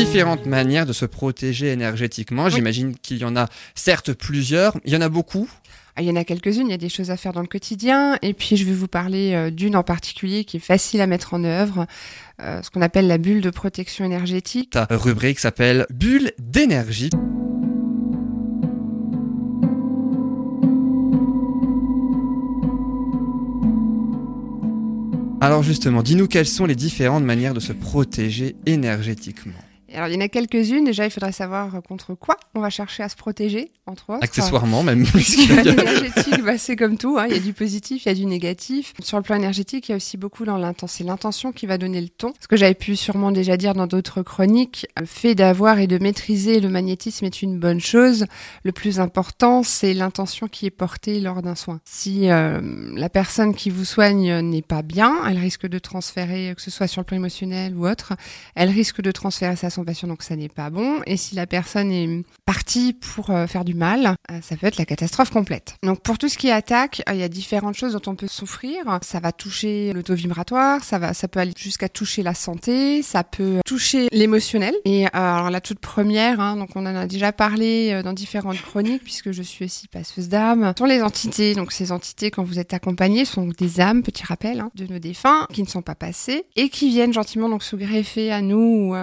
Différentes manières de se protéger énergétiquement. J'imagine qu'il y en a certes plusieurs. Il y en a beaucoup. Ah, il y en a quelques-unes, il y a des choses à faire dans le quotidien. Et puis, je vais vous parler euh, d'une en particulier qui est facile à mettre en œuvre, euh, ce qu'on appelle la bulle de protection énergétique. Ta rubrique s'appelle Bulle d'énergie. Alors justement, dis-nous quelles sont les différentes manières de se protéger énergétiquement. Alors, il y en a quelques-unes. Déjà, il faudrait savoir contre quoi on va chercher à se protéger, entre autres. Accessoirement, même. L'énergétique, bah, c'est comme tout. Hein. Il y a du positif, il y a du négatif. Sur le plan énergétique, il y a aussi beaucoup dans l'intention. C'est l'intention qui va donner le ton. Ce que j'avais pu sûrement déjà dire dans d'autres chroniques, le fait d'avoir et de maîtriser le magnétisme est une bonne chose. Le plus important, c'est l'intention qui est portée lors d'un soin. Si euh, la personne qui vous soigne n'est pas bien, elle risque de transférer, que ce soit sur le plan émotionnel ou autre, elle risque de transférer sa donc ça n'est pas bon. Et si la personne est partie pour euh, faire du mal, euh, ça peut être la catastrophe complète. Donc pour tout ce qui est attaque, euh, il y a différentes choses dont on peut souffrir. Ça va toucher le taux vibratoire, ça va, ça peut aller jusqu'à toucher la santé, ça peut toucher l'émotionnel. Et alors la toute première, hein, donc on en a déjà parlé dans différentes chroniques puisque je suis aussi passeuse d'âme, sont les entités. Donc ces entités, quand vous êtes accompagné, sont des âmes, petit rappel, hein, de nos défunts qui ne sont pas passés et qui viennent gentiment donc se greffer à nous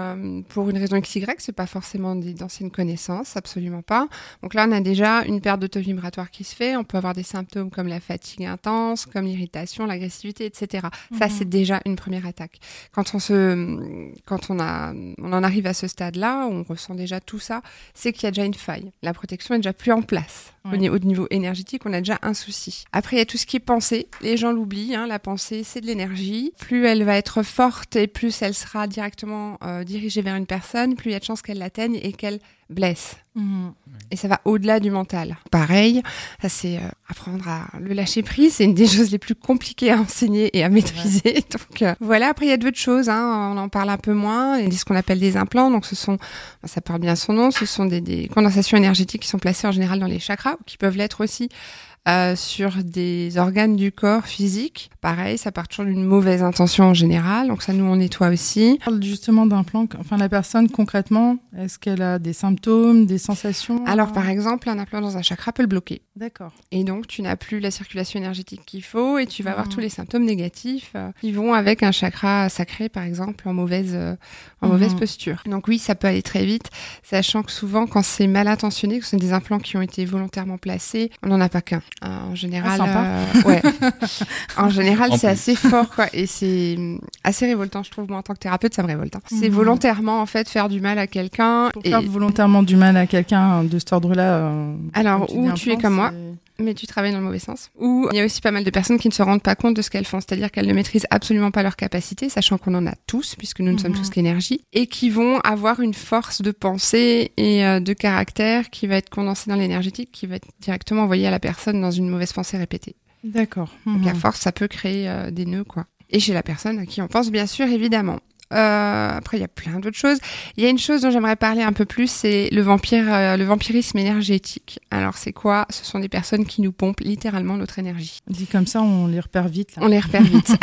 pour une raison XY, c'est pas forcément d'anciennes connaissances, absolument pas. Donc là, on a déjà une perte de taux vibratoire qui se fait. On peut avoir des symptômes comme la fatigue intense, comme l'irritation, l'agressivité, etc. Ça, mhm. c'est déjà une première attaque. Quand on se, quand on a, on en arrive à ce stade-là, on ressent déjà tout ça, c'est qu'il y a déjà une faille. La protection est déjà plus en place. Au, niveau, énergétique, on a déjà un souci. Après, il y a tout ce qui est pensée. Les gens l'oublient. Hein, la pensée, c'est de l'énergie. Plus elle va être forte et plus elle sera directement euh, dirigée vers une personne plus il y a de chances qu'elle l'atteigne et qu'elle blesse. Mhm. Et ça va au-delà du mental. Pareil, ça c'est euh, apprendre à le lâcher prise. C'est une des choses les plus compliquées à enseigner et à maîtriser. Donc euh, voilà. Après il y a d'autres choses. Hein, on en parle un peu moins. Il y a ce qu'on appelle des implants. Donc ce sont, ça parle bien son nom. Ce sont des, des condensations énergétiques qui sont placées en général dans les chakras, ou qui peuvent l'être aussi euh, sur des organes du corps physique. Pareil, ça part toujours d'une mauvaise intention en général, donc ça nous on nettoie aussi. parle justement d'un plan, enfin la personne concrètement, est-ce qu'elle a des symptômes, des sensations? Alors par exemple, un implant dans un chakra peut le bloquer. D'accord. Et donc tu n'as plus la circulation énergétique qu'il faut et tu vas avoir mmh. tous les symptômes négatifs euh, qui vont avec un chakra sacré par exemple en mauvaise euh, en mauvaise mmh. posture. Donc oui, ça peut aller très vite, sachant que souvent quand c'est mal intentionné, que ce sont des implants qui ont été volontairement placés, on n'en a pas qu'un. En général, ah, euh, ouais. en général, c'est assez fort, quoi. Et c'est mm, assez révoltant, je trouve. Moi, en tant que thérapeute, ça me révolte. Hein. C'est mhm. volontairement, en fait, faire du mal à quelqu'un. et... faire volontairement du mal à quelqu'un de cet ordre-là. Euh, Alors, où tu es comme moi mais tu travailles dans le mauvais sens. Ou il y a aussi pas mal de personnes qui ne se rendent pas compte de ce qu'elles font, c'est-à-dire qu'elles ne maîtrisent absolument pas leurs capacités, sachant qu'on en a tous, puisque nous ne sommes mhm. tous qu'énergie, et qui vont avoir une force de pensée et euh, de caractère qui va être condensée dans l'énergétique, qui va être directement envoyée à la personne dans une mauvaise pensée répétée. D'accord. Donc la mhm. force, ça peut créer euh, des nœuds, quoi. Et chez la personne à qui on pense, bien sûr, évidemment. Euh, après, il y a plein d'autres choses. Il y a une chose dont j'aimerais parler un peu plus, c'est le vampire, euh, le vampirisme énergétique. Alors, c'est quoi? Ce sont des personnes qui nous pompent littéralement notre énergie. Dit comme ça, on les repère vite. On les repère vite.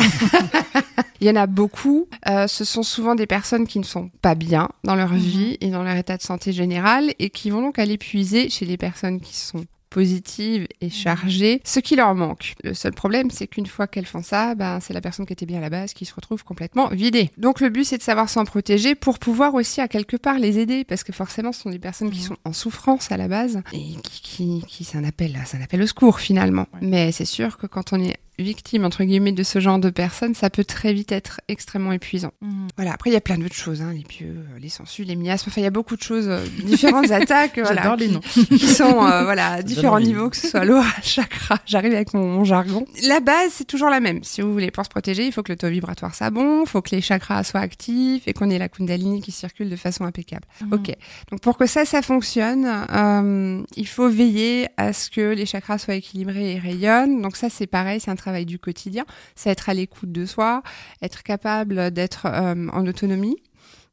il y en a beaucoup. Euh, ce sont souvent des personnes qui ne sont pas bien dans leur mhm. vie et dans leur état de santé général et qui vont donc aller puiser chez des personnes qui sont positive et chargée, ce qui leur manque. Le seul problème, c'est qu'une fois qu'elles font ça, ben, c'est la personne qui était bien à la base qui se retrouve complètement vidée. Donc le but, c'est de savoir s'en protéger pour pouvoir aussi à quelque part les aider, parce que forcément, ce sont des personnes qui sont en souffrance à la base et qui, qui, qui c'est un appel, c'est un appel au secours finalement. Mais c'est sûr que quand on est victime entre guillemets de ce genre de personnes, ça peut très vite être extrêmement épuisant. Mhm. Voilà. Après, il y a plein d'autres choses, hein, les pieux, euh, les sangsues, les miasmes. Enfin, il y a beaucoup de choses, euh, différentes attaques, voilà, les noms. qui, sont euh, voilà à différents niveaux, que ce soit l'aura, chakra. J'arrive avec mon, jargon. La base, c'est toujours la même. Si vous voulez pour se protéger, il faut que le taux vibratoire soit bon, il faut que les chakras soient actifs et qu'on ait la kundalini qui circule de façon impeccable. Mhm. Ok. Donc pour que ça, ça fonctionne, euh, il faut veiller à ce que les chakras soient équilibrés et rayonnent. Donc ça, c'est pareil, c'est un travail du quotidien, c'est être à l'écoute de soi, être capable d'être euh, en autonomie.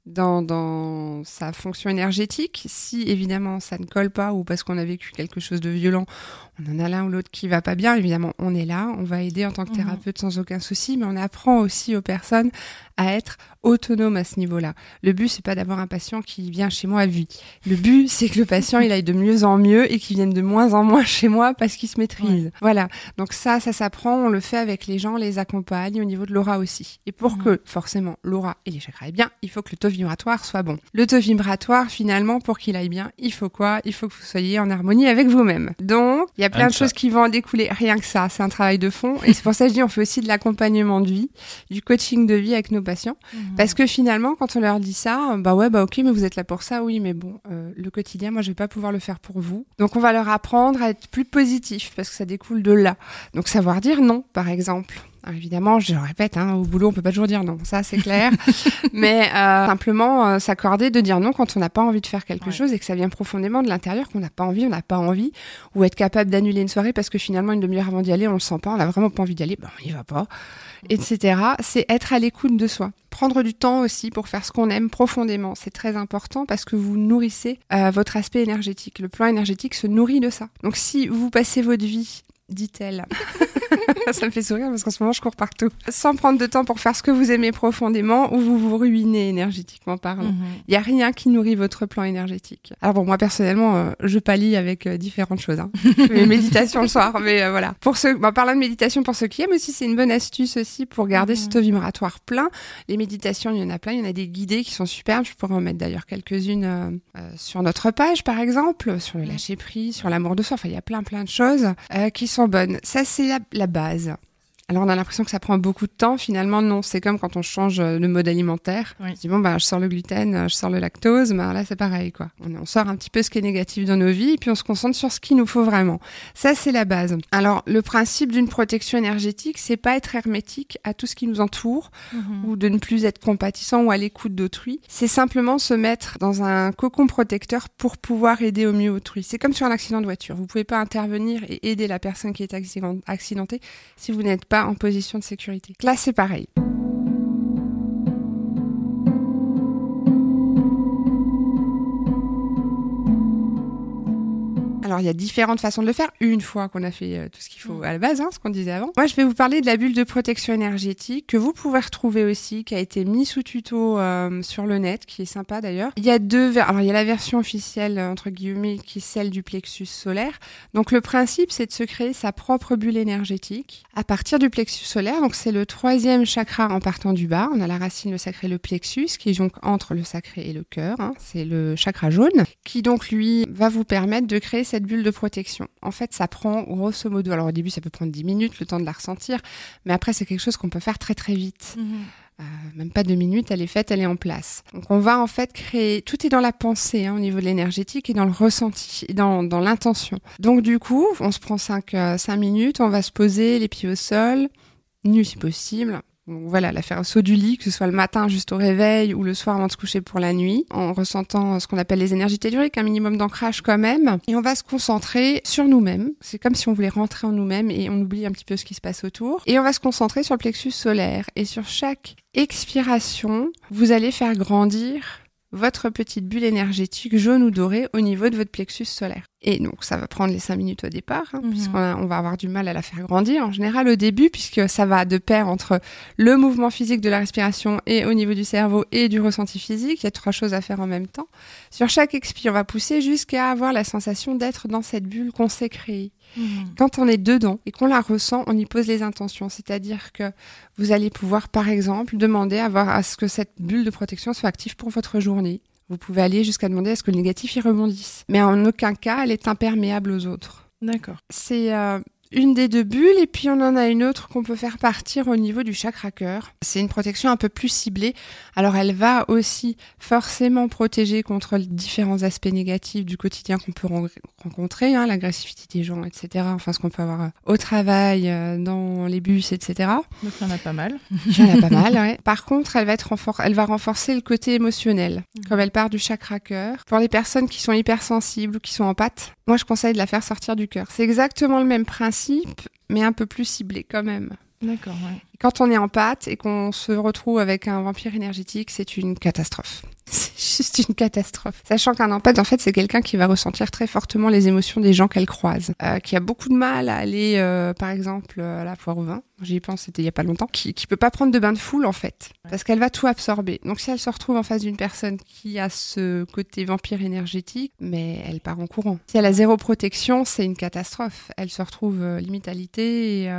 Dans, dans, sa fonction énergétique. Si évidemment ça ne colle pas ou parce qu'on a vécu quelque chose de violent, on en a l'un ou l'autre qui va pas bien, évidemment on est là, on va aider en tant que mhm. thérapeute sans aucun souci, mais on apprend aussi aux personnes à être autonome à ce niveau-là. Le but, c'est pas d'avoir un patient qui vient chez moi à vie. Le but, c'est que le patient, il aille de mieux en mieux et qu'il vienne de moins en moins chez moi parce qu'il se maîtrise. Voilà. Donc ça, ça s'apprend. On le fait avec les gens, les accompagne au niveau de l'aura aussi. Et pour que, forcément, l'aura et les chakras aillent bien, il faut que le taux vibratoire soit bon. Le taux vibratoire, finalement, pour qu'il aille bien, il faut quoi? Il faut que vous soyez en harmonie avec vous-même. Donc, il y a plein Rien de choses qui vont en découler. Rien que ça, c'est un travail de fond. Et c'est pour ça que je dis, on fait aussi de l'accompagnement de vie, du coaching de vie avec nos patients. Parce que finalement, quand on leur dit ça, bah ouais, bah ok, mais vous êtes là pour ça, oui, mais bon, euh, le quotidien, moi, je vais pas pouvoir le faire pour vous. Donc, on va leur apprendre à être plus positif parce que ça découle de là. Donc, savoir dire non, par exemple. Alors, évidemment, je le répète, hein, au boulot, on peut pas toujours dire non, ça c'est clair. mais euh, simplement euh, s'accorder de dire non quand on n'a pas envie de faire quelque Ouais. chose et que ça vient profondément de l'intérieur, qu'on n'a pas envie, on n'a pas envie, ou être capable d'annuler une soirée parce que finalement une demi-heure avant d'y aller, on le sent pas, on n'a vraiment pas envie d'y aller, ben on y va pas, etc. C'est être à l'écoute de soi. Prendre du temps aussi pour faire ce qu'on aime profondément, c'est très important parce que vous nourrissez euh, votre aspect énergétique. Le plan énergétique se nourrit de ça. Donc si vous passez votre vie dit-elle. ça me fait sourire parce qu'en ce moment je cours partout. Sans prendre de temps pour faire ce que vous aimez profondément ou vous vous ruinez énergétiquement parlant. Mhm. Il y a rien qui nourrit votre plan énergétique. Alors bon, moi personnellement, euh, je pallie avec euh, différentes choses. Hein. Mes méditations le soir, mais euh, voilà. Pour ceux, bah, parlant de méditation pour ceux qui aiment aussi, c'est une bonne astuce aussi pour garder ce Mhm. taux vibratoire plein. Les méditations, il y en a plein. Il y en a des guidées qui sont superbes. Je pourrais en mettre d'ailleurs quelques-unes sur notre page, par exemple, sur le lâcher prise, sur l'amour de soi. Enfin, il y a plein plein de choses qui sont bonnes. Ça, c'est la base. Alors on a l'impression que ça prend beaucoup de temps. Finalement, non. C'est comme quand on change euh, de mode alimentaire. Oui. On se dit bon bah je sors le gluten, euh, je sors le lactose. Ben là c'est pareil quoi. On, on sort un petit peu ce qui est négatif dans nos vies et puis on se concentre sur ce qu'il nous faut vraiment. Ça c'est la base. Alors le principe d'une protection énergétique, c'est pas être hermétique à tout ce qui nous entoure Mhm. ou de ne plus être compatissant ou à l'écoute d'autrui. C'est simplement se mettre dans un cocon protecteur pour pouvoir aider au mieux autrui. C'est comme sur un accident de voiture. Vous pouvez pas intervenir et aider la personne qui est accident- accidentée si vous n'êtes pas en position de sécurité. Là, c'est pareil. Alors, il y a différentes façons de le faire, une fois qu'on a fait euh, tout ce qu'il faut à la base, hein, ce qu'on disait avant. Moi, je vais vous parler de la bulle de protection énergétique que vous pouvez retrouver aussi, qui a été mis sous tuto euh, sur le net, qui est sympa d'ailleurs. Il y a deux Alors, il y a la version officielle, euh, entre guillemets, qui est celle du plexus solaire. Donc, le principe, c'est de se créer sa propre bulle énergétique à partir du plexus solaire. Donc, c'est le troisième chakra en partant du bas. On a la racine, le sacré, le plexus, qui est donc entre le sacré et le cœur. hein. C'est le chakra jaune, qui donc, lui, va vous permettre de créer cette bulle de protection. En fait, ça prend grosso modo, alors au début, ça peut prendre 10 minutes, le temps de la ressentir, mais après, c'est quelque chose qu'on peut faire très très vite. Mhm. Euh, même pas deux minutes, elle est faite, elle est en place. Donc on va en fait créer, tout est dans la pensée hein, au niveau de l'énergétique et dans le ressenti, et dans, dans l'intention. Donc du coup, on se prend 5 minutes, on va se poser les pieds au sol, nu si possible. Donc voilà, la faire au saut du lit, que ce soit le matin juste au réveil ou le soir avant de se coucher pour la nuit, en ressentant ce qu'on appelle les énergies telluriques, un minimum d'ancrage quand même. Et on va se concentrer sur nous-mêmes. C'est comme si on voulait rentrer en nous-mêmes et on oublie un petit peu ce qui se passe autour. Et on va se concentrer sur le plexus solaire. Et sur chaque expiration, vous allez faire grandir votre petite bulle énergétique jaune ou dorée au niveau de votre plexus solaire. Et donc, ça va prendre les 5 minutes au départ, hein, Mhm. puisqu'on on va avoir du mal à la faire grandir en général au début, puisque ça va de pair entre le mouvement physique de la respiration et au niveau du cerveau et du ressenti physique. Il y a trois choses à faire en même temps. Sur chaque expire, on va pousser jusqu'à avoir la sensation d'être dans cette bulle qu'on s'est créée. Mhm. Quand on est dedans et qu'on la ressent, on y pose les intentions. C'est-à-dire que vous allez pouvoir, par exemple, demander à, voir à ce que cette bulle de protection soit active pour votre journée. Vous pouvez aller jusqu'à demander à ce que le négatif y rebondisse. Mais en aucun cas, elle est imperméable aux autres. D'accord. C'est euh, une des deux bulles et puis on en a une autre qu'on peut faire partir au niveau du chakra cœur. C'est une protection un peu plus ciblée. Alors elle va aussi forcément protéger contre les différents aspects négatifs du quotidien qu'on peut ren- rencontrer, hein, l'agressivité des gens, etc. Enfin ce qu'on peut avoir euh, au travail, euh, dans les bus, etc. Donc il y en a pas mal. Il y en a pas mal, ouais. Par contre, elle va, être elle va renforcer le côté émotionnel, Mhm. comme elle part du chakra cœur. Pour les personnes qui sont hypersensibles ou qui sont en pâte, moi je conseille de la faire sortir du cœur. C'est exactement le même principe, mais un peu plus ciblé quand même. D'accord, ouais. Quand on est en pâte et qu'on se retrouve avec un vampire énergétique, c'est une catastrophe. C'est juste une catastrophe. Sachant qu'un empathie, en fait, c'est quelqu'un qui va ressentir très fortement les émotions des gens qu'elle croise, euh, qui a beaucoup de mal à aller, euh, par exemple, euh, à la foire au vin. J'y pense, c'était il y a pas longtemps, qui, qui peut pas prendre de bain de foule en fait, parce qu'elle va tout absorber. Donc si elle se retrouve en face d'une personne qui a ce côté vampire énergétique, mais elle part en courant. Si elle a zéro protection, c'est une catastrophe. Elle se retrouve euh, limite et,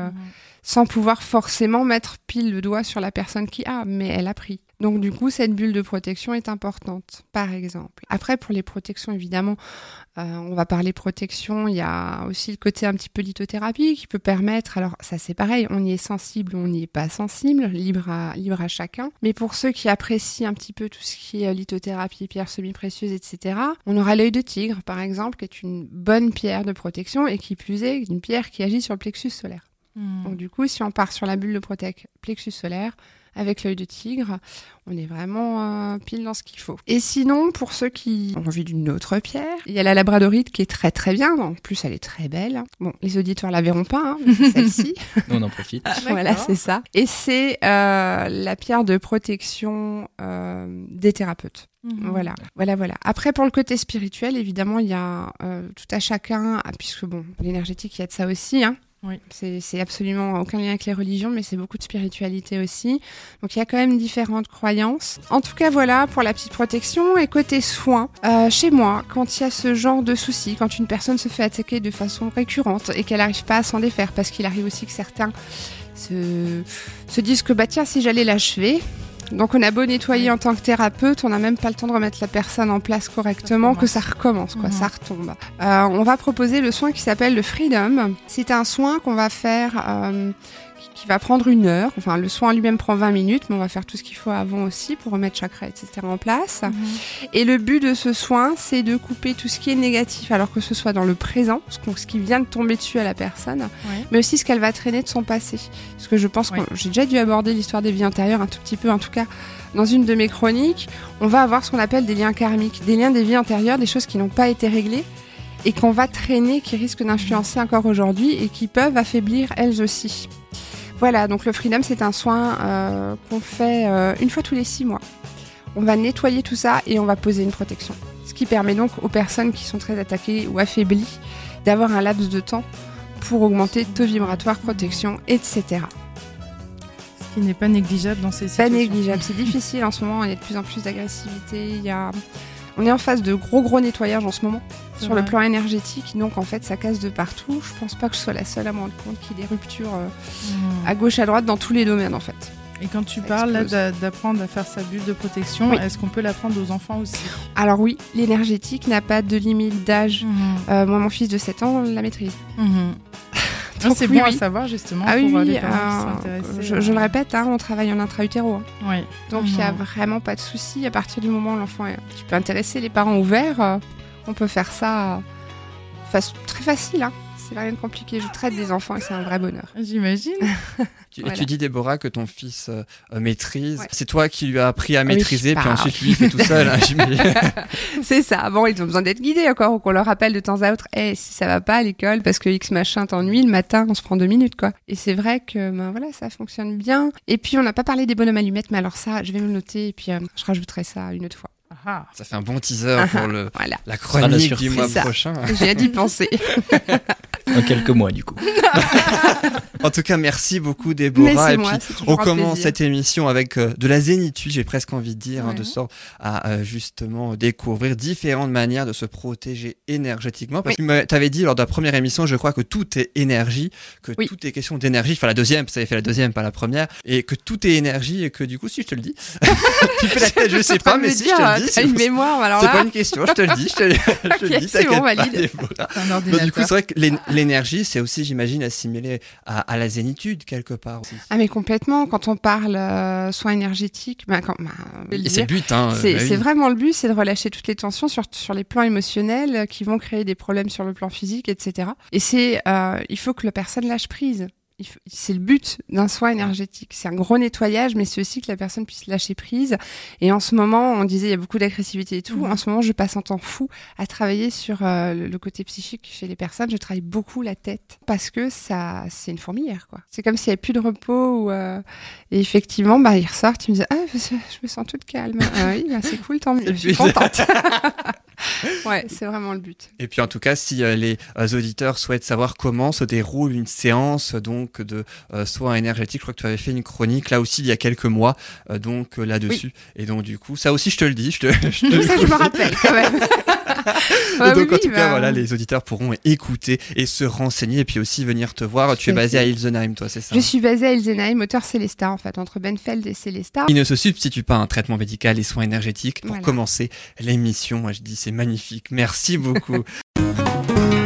sans pouvoir forcément mettre pile le doigt sur la personne qui a, mais elle a pris. Donc du coup, cette bulle de protection est importante, par exemple. Après, pour les protections, évidemment, euh, on va parler protection. Il y a aussi le côté un petit peu lithothérapie qui peut permettre. Alors ça, c'est pareil. On y est sensible, on n'y est pas sensible, libre à libre à chacun. Mais pour ceux qui apprécient un petit peu tout ce qui est lithothérapie, pierres semi-précieuses, etc., on aura l'œil de tigre, par exemple, qui est une bonne pierre de protection et qui plus est une pierre qui agit sur le plexus solaire. Hmm. Donc du coup, si on part sur la bulle de protec plexus solaire avec l'œil de tigre, on est vraiment euh, pile dans ce qu'il faut. Et sinon, pour ceux qui ont envie d'une autre pierre, il y a la labradorite qui est très très bien. En plus, elle est très belle. Bon, les auditeurs la verront pas, hein, mais c'est celle-ci. On en profite. voilà, c'est ça. Et c'est euh, la pierre de protection euh, des thérapeutes. Mhm. Voilà, voilà, voilà. Après, pour le côté spirituel, évidemment, il y a euh, tout à chacun, ah, puisque bon, l'énergétique, il y a de ça aussi, hein. Oui. C'est absolument aucun lien avec les religions, mais c'est beaucoup de spiritualité aussi. Donc il y a quand même différentes croyances. En tout cas, voilà pour la petite protection. Et côté soins, euh, chez moi, quand il y a ce genre de soucis, quand une personne se fait attaquer de façon récurrente et qu'elle n'arrive pas à s'en défaire, parce qu'il arrive aussi que certains se, se disent que bah tiens, si j'allais l'achever, donc on a beau nettoyer en tant que thérapeute, on n'a même pas le temps de remettre la personne en place correctement, que ça recommence, quoi, Mhm. ça retombe. Euh, on va proposer le soin qui s'appelle le Freedom. C'est un soin qu'on va faire, euh, qui- va prendre une heure. Enfin, le soin lui-même prend 20 minutes, mais on va faire tout ce qu'il faut avant aussi pour remettre chakra, etc. en place. Mhm. Et le but de ce soin, c'est de couper tout ce qui est négatif, alors que ce soit dans le présent, ce, qui vient de tomber dessus à la personne, Ouais. mais aussi ce qu'elle va traîner de son passé. Parce que je pense Ouais. que j'ai déjà dû aborder l'histoire des vies antérieures un tout petit peu, en tout cas dans une de mes chroniques. On va avoir ce qu'on appelle des liens karmiques, des liens des vies antérieures, des choses qui n'ont pas été réglées et qu'on va traîner, qui risquent d'influencer encore aujourd'hui et qui peuvent affaiblir elles aussi. Voilà, donc le Freedom, c'est un soin euh, qu'on fait euh, une fois tous les six mois. On va nettoyer tout ça et on va poser une protection. Ce qui permet donc aux personnes qui sont très attaquées ou affaiblies d'avoir un laps de temps pour augmenter taux vibratoire, protection, etc. Ce qui n'est pas négligeable dans ces Pas situations. négligeable, c'est difficile en ce moment, il y a de plus en plus d'agressivité, il y a... On est en phase de gros gros nettoyage en ce moment sur le plan énergétique, donc en fait ça casse de partout. Je pense pas que je sois la seule à me rendre compte qu'il y ait des ruptures euh, Mhm. à gauche à droite dans tous les domaines en fait. Et quand tu Ça parles explose. d'apprendre à faire sa bulle de protection, Oui. est-ce qu'on peut l'apprendre aux enfants aussi? Alors oui, l'énergétique n'a pas de limite d'âge. Euh, moi mon fils de 7 ans la maîtrise. Mhm. Ah, Donc c'est oui, bon à oui. savoir justement Ah oui, pour euh, oui, les parents qui euh, je, je le répète, hein, on travaille en intra-utéro. hein. Donc il n'y a vraiment pas de souci. À partir du moment où l'enfant est un petit peu intéressé, les parents ouverts, euh, on peut faire ça euh, très facile. Hein. C'est rien de compliqué. Je traite des enfants et c'est un vrai bonheur. J'imagine. Tu, Voilà. tu dis, Déborah, que ton fils euh, maîtrise. Ouais. C'est toi qui lui as appris à oui, maîtriser, puis bah. ensuite lui il fait tout seul. hein, c'est ça. Bon, ils ont besoin d'être guidés encore ou qu'on leur rappelle de temps à autre. Eh, si ça va pas à l'école parce que X machin t'ennuie, le matin, on se prend deux minutes, quoi. Et c'est vrai que, ben voilà, ça fonctionne bien. Et puis, on n'a pas parlé des bonhommes allumettes, mais alors ça, je vais me le noter et puis euh, je rajouterai ça une autre fois. Ah, Ça fait un bon teaser pour le, Voilà. la chronique du mois ça. prochain. J'ai hâte d'y penser. Dans quelques mois, du coup. En tout cas, merci beaucoup, Déborah. c'est Et moi, puis, c'est on commence plaisir. cette émission avec euh, de la zénitude, j'ai presque envie de dire, hein, de sorte à euh, justement découvrir différentes manières de se protéger énergétiquement. Parce que tu avais dit lors de la première émission, je crois que tout est énergie, que Oui. tout est question d'énergie. Enfin, la deuxième, ça avait fait la deuxième, pas la première. Et que tout est énergie et que du coup, si je te le dis, tu fais la tête, je sais pas, mais si je te le dis, T'as une c'est mémoire, alors c'est pas une question, je te le dis, je te, le- dis, c'est bon, pas, valide. C'est Donc, du coup, c'est vrai que l'énergie, c'est aussi, j'imagine, assimilé à, à la zénitude quelque part aussi. Ah mais complètement, quand on parle euh, soins énergétiques, Et c'est le but, hein. c'est bah oui. vraiment le but, c'est de relâcher toutes les tensions sur, sur les plans émotionnels qui vont créer des problèmes sur le plan physique, etc. Et c'est, euh, il faut que la personne lâche prise. C'est le but d'un soin énergétique. C'est un gros nettoyage, mais c'est aussi que la personne puisse lâcher prise. Et en ce moment, on disait il y a beaucoup d'agressivité et tout. Mhm. En ce moment, je passe un temps fou à travailler sur euh, le, le côté psychique chez les personnes. Je travaille beaucoup la tête parce que ça, c'est une fourmilière, quoi. C'est comme s'il n'y avait plus de repos. Ou, euh, Et effectivement, bah, ils ressortent, ils me disent ah, je me sens toute calme. ah oui, bah, c'est cool, tant mieux. Je suis contente. ouais, c'est vraiment le but. Et puis en tout cas, si euh, les euh, auditeurs souhaitent savoir comment se déroule une séance donc de euh, soins énergétiques, je crois que tu avais fait une chronique là aussi il y a quelques mois donc là-dessus. Et donc du coup, ça aussi je te le dis, je te, je te Ça, je me rappelle quand même. Et Ouais, donc oui, en tout cas, bah, voilà, les auditeurs pourront écouter et se renseigner et puis aussi venir te voir. Tu es basé à. Ilsenheim, toi, c'est ça Je suis basée à Ilsenheim, auteur Célestat, en fait, entre Benfeld et Célestat. Il ne se substitue pas à un traitement médical et soins énergétiques. Pour Voilà. commencer l'émission, moi je dis c'est magnifique. Merci beaucoup.